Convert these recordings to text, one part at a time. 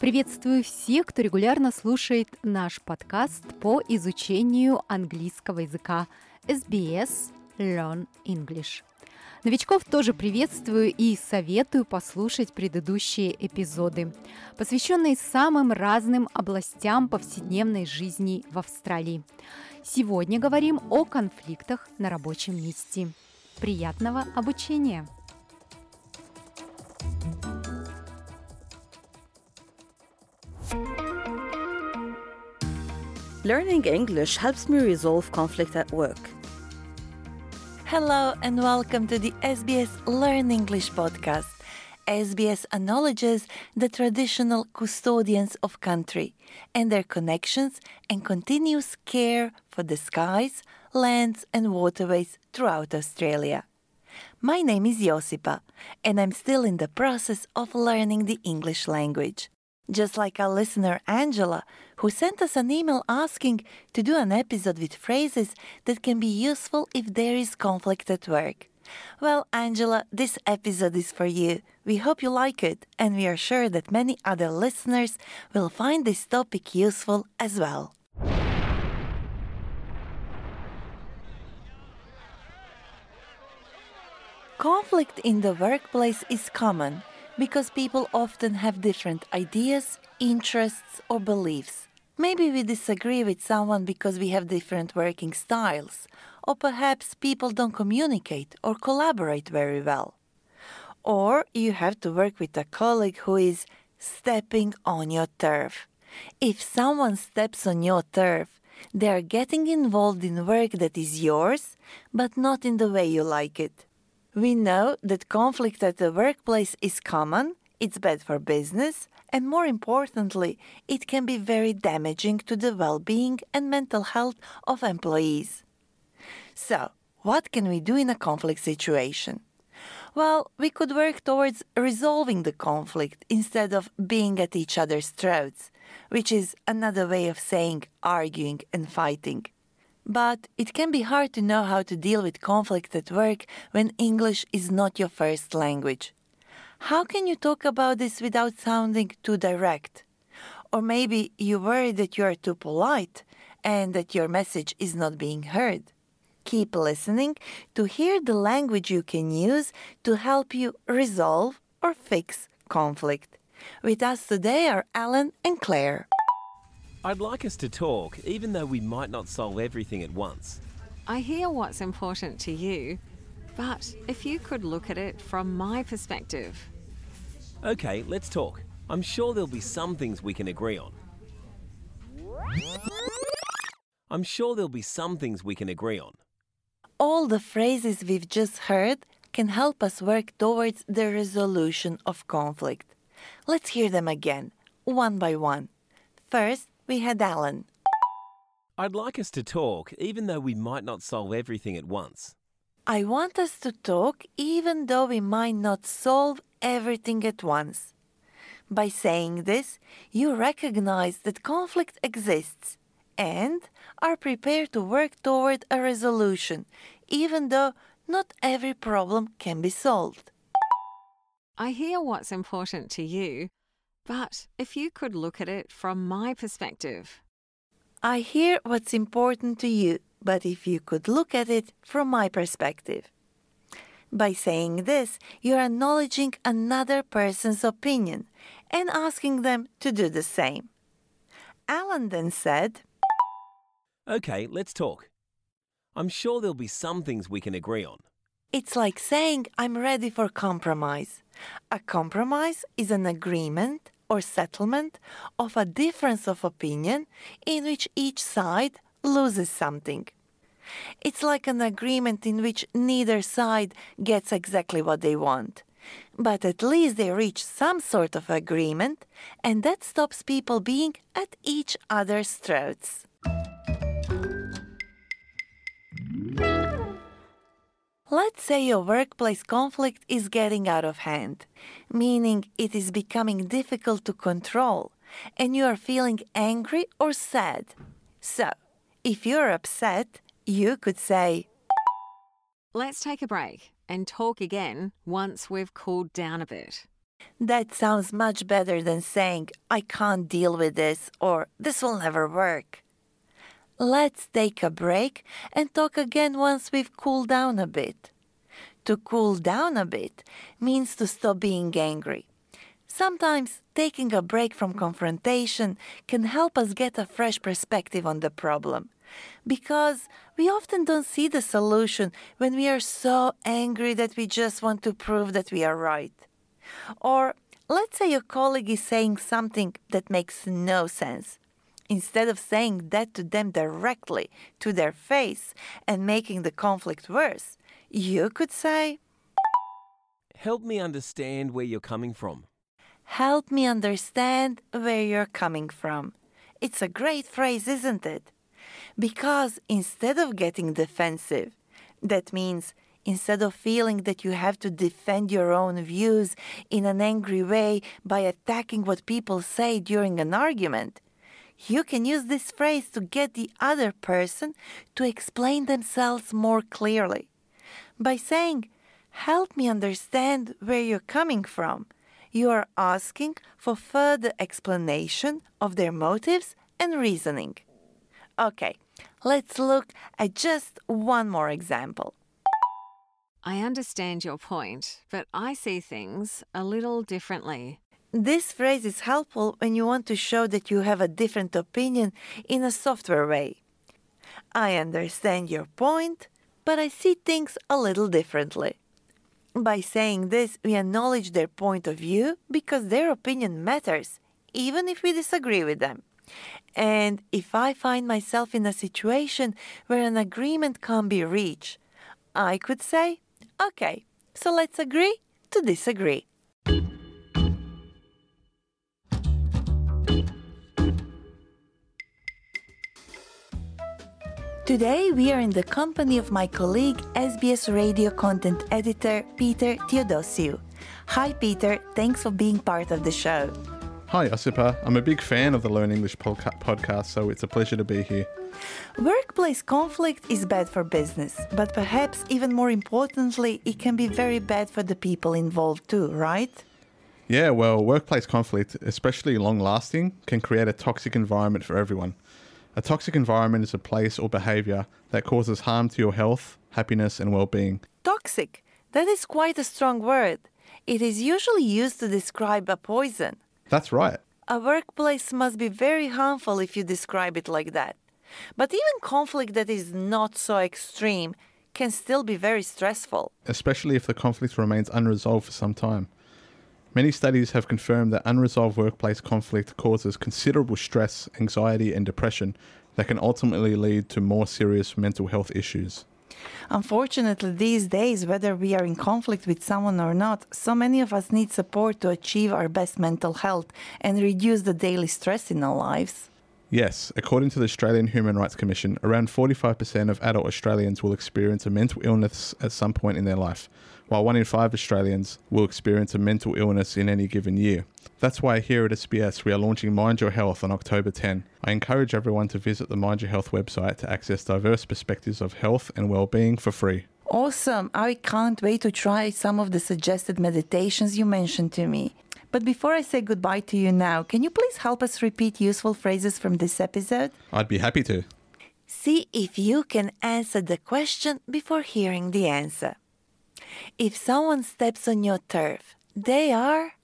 Приветствую всех, кто регулярно слушает наш подкаст по изучению английского языка SBS Learn English. Новичков тоже приветствую и советую послушать предыдущие эпизоды, посвященные самым разным областям повседневной жизни в Австралии. Сегодня говорим о конфликтах на рабочем месте. Приятного обучения! Learning English helps me resolve conflict at work. Hello and welcome to the SBS Learn English podcast. SBS acknowledges the traditional custodians of country and their connections and continuous care for the skies, lands and waterways throughout Australia. My name is Josipa and I'm still in the process of learning the English language just like our listener Angela, who sent us an email asking to do an episode with phrases that can be useful if there is conflict at work. Well, Angela, this episode is for you. We hope you like it, and we are sure that many other listeners will find this topic useful as well. Conflict in the workplace is common because people often have different ideas, interests, or beliefs. Maybe we disagree with someone because we have different working styles, or perhaps people don't communicate or collaborate very well. Or you have to work with a colleague who is stepping on your turf. If someone steps on your turf, they are getting involved in work that is yours, but not in the way you like it. We know that conflict at the workplace is common, it's bad for business, and more importantly, it can be very damaging to the well being and mental health of employees. So, what can we do in a conflict situation? Well, we could work towards resolving the conflict instead of being at each other's throats, which is another way of saying arguing and fighting. But it can be hard to know how to deal with conflict at work when English is not your first language. How can you talk about this without sounding too direct? Or maybe you worry that you are too polite and that your message is not being heard. Keep listening to hear the language you can use to help you resolve or fix conflict. With us today are Alan and Claire. I'd like us to talk, even though we might not solve everything at once. I hear what's important to you, but if you could look at it from my perspective. Okay, let's talk. I'm sure there'll be some things we can agree on. I'm sure there'll be some things we can agree on. All the phrases we've just heard can help us work towards the resolution of conflict. Let's hear them again, one by one. First, we had Alan. I'd like us to talk, even though we might not solve everything at once. I want us to talk even though we might not solve everything at once. By saying this, you recognize that conflict exists and are prepared to work toward a resolution, even though not every problem can be solved. I hear what's important to you, but if you could look at it from my perspective. I hear what's important to you, but if you could look at it from my perspective. By saying this, you're acknowledging another person's opinion and asking them to do the same. Alan then said, Okay, let's talk. I'm sure there'll be some things we can agree on. It's like saying I'm ready for compromise. A compromise is an agreement or settlement of a difference of opinion in which each side loses something. It's like an agreement in which neither side gets exactly what they want. But at least they reach some sort of agreement, and that stops people being at each other's throats. Let's say your workplace conflict is getting out of hand, meaning it is becoming difficult to control, and you are feeling angry or sad. So, if you're upset, you could say, Let's take a break and talk again once we've cooled down a bit. That sounds much better than saying, I can't deal with this or this will never work. Let's take a break and talk again once we've cooled down a bit. To cool down a bit means to stop being angry. Sometimes taking a break from confrontation can help us get a fresh perspective on the problem. Because we often don't see the solution when we are so angry that we just want to prove that we are right. Or let's say your colleague is saying something that makes no sense. Instead of saying that to them directly to their face and making the conflict worse, you could say, Help me understand where you're coming from. Help me understand where you're coming from. It's a great phrase, isn't it? Because instead of getting defensive, that means instead of feeling that you have to defend your own views in an angry way by attacking what people say during an argument, you can use this phrase to get the other person to explain themselves more clearly. By saying, Help me understand where you're coming from, you are asking for further explanation of their motives and reasoning. Okay, let's look at just one more example. I understand your point, but I see things a little differently. This phrase is helpful when you want to show that you have a different opinion in a software way. I understand your point, but I see things a little differently. By saying this, we acknowledge their point of view because their opinion matters, even if we disagree with them. And if I find myself in a situation where an agreement can't be reached, I could say, okay, so let's agree to disagree. Today, we are in the company of my colleague, SBS radio content editor Peter Theodosiou. Hi, Peter. Thanks for being part of the show. Hi, Josipa. I'm a big fan of the Learn English podca- podcast, so it's a pleasure to be here. Workplace conflict is bad for business, but perhaps even more importantly, it can be very bad for the people involved too, right? Yeah, well, workplace conflict, especially long lasting, can create a toxic environment for everyone. A toxic environment is a place or behavior that causes harm to your health, happiness, and well being. Toxic. That is quite a strong word. It is usually used to describe a poison. That's right. A workplace must be very harmful if you describe it like that. But even conflict that is not so extreme can still be very stressful. especially if the conflict remains unresolved for some time. Many studies have confirmed that unresolved workplace conflict causes considerable stress, anxiety, and depression that can ultimately lead to more serious mental health issues. Unfortunately, these days, whether we are in conflict with someone or not, so many of us need support to achieve our best mental health and reduce the daily stress in our lives. Yes, according to the Australian Human Rights Commission, around 45% of adult Australians will experience a mental illness at some point in their life, while one in five Australians will experience a mental illness in any given year. That's why here at SBS we are launching Mind Your Health on October 10. I encourage everyone to visit the Mind Your Health website to access diverse perspectives of health and well-being for free. Awesome! I can't wait to try some of the suggested meditations you mentioned to me. But before I say goodbye to you now, can you please help us repeat useful phrases from this episode? I'd be happy to. See if you can answer the question before hearing the answer. If someone steps on your turf, they are.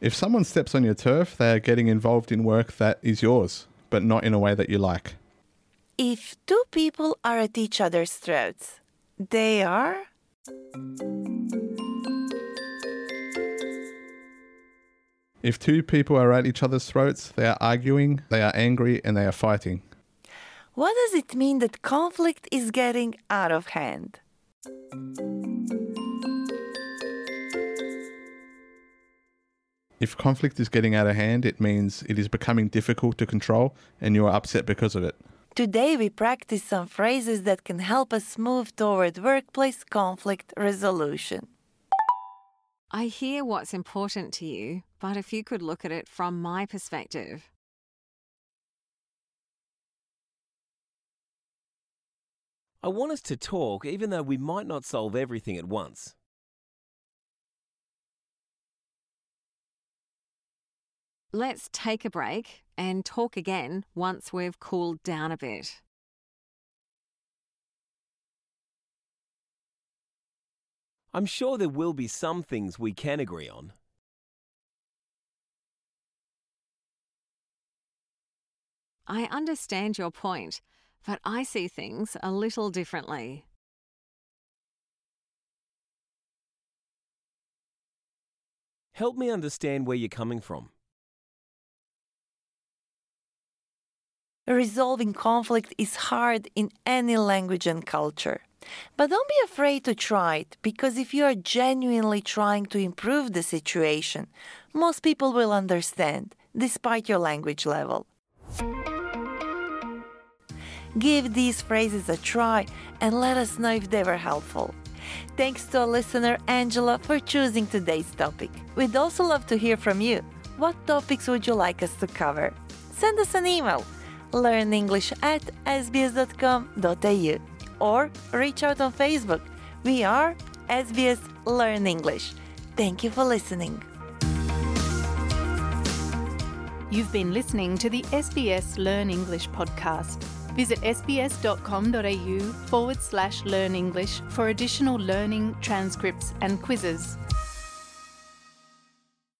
If someone steps on your turf, they are getting involved in work that is yours, but not in a way that you like. If two people are at each other's throats, they are. If two people are at each other's throats, they are arguing, they are angry, and they are fighting. What does it mean that conflict is getting out of hand? If conflict is getting out of hand, it means it is becoming difficult to control and you are upset because of it. Today, we practice some phrases that can help us move toward workplace conflict resolution. I hear what's important to you, but if you could look at it from my perspective. I want us to talk even though we might not solve everything at once. Let's take a break and talk again once we've cooled down a bit. I'm sure there will be some things we can agree on. I understand your point, but I see things a little differently. Help me understand where you're coming from. Resolving conflict is hard in any language and culture. But don't be afraid to try it, because if you are genuinely trying to improve the situation, most people will understand, despite your language level. Give these phrases a try and let us know if they were helpful. Thanks to our listener Angela for choosing today's topic. We'd also love to hear from you. What topics would you like us to cover? Send us an email learnenglish at sbs.com.au or reach out on Facebook. We are SBS Learn English. Thank you for listening. You've been listening to the SBS Learn English podcast. Visit sbs.com.au forward slash learn English for additional learning, transcripts, and quizzes.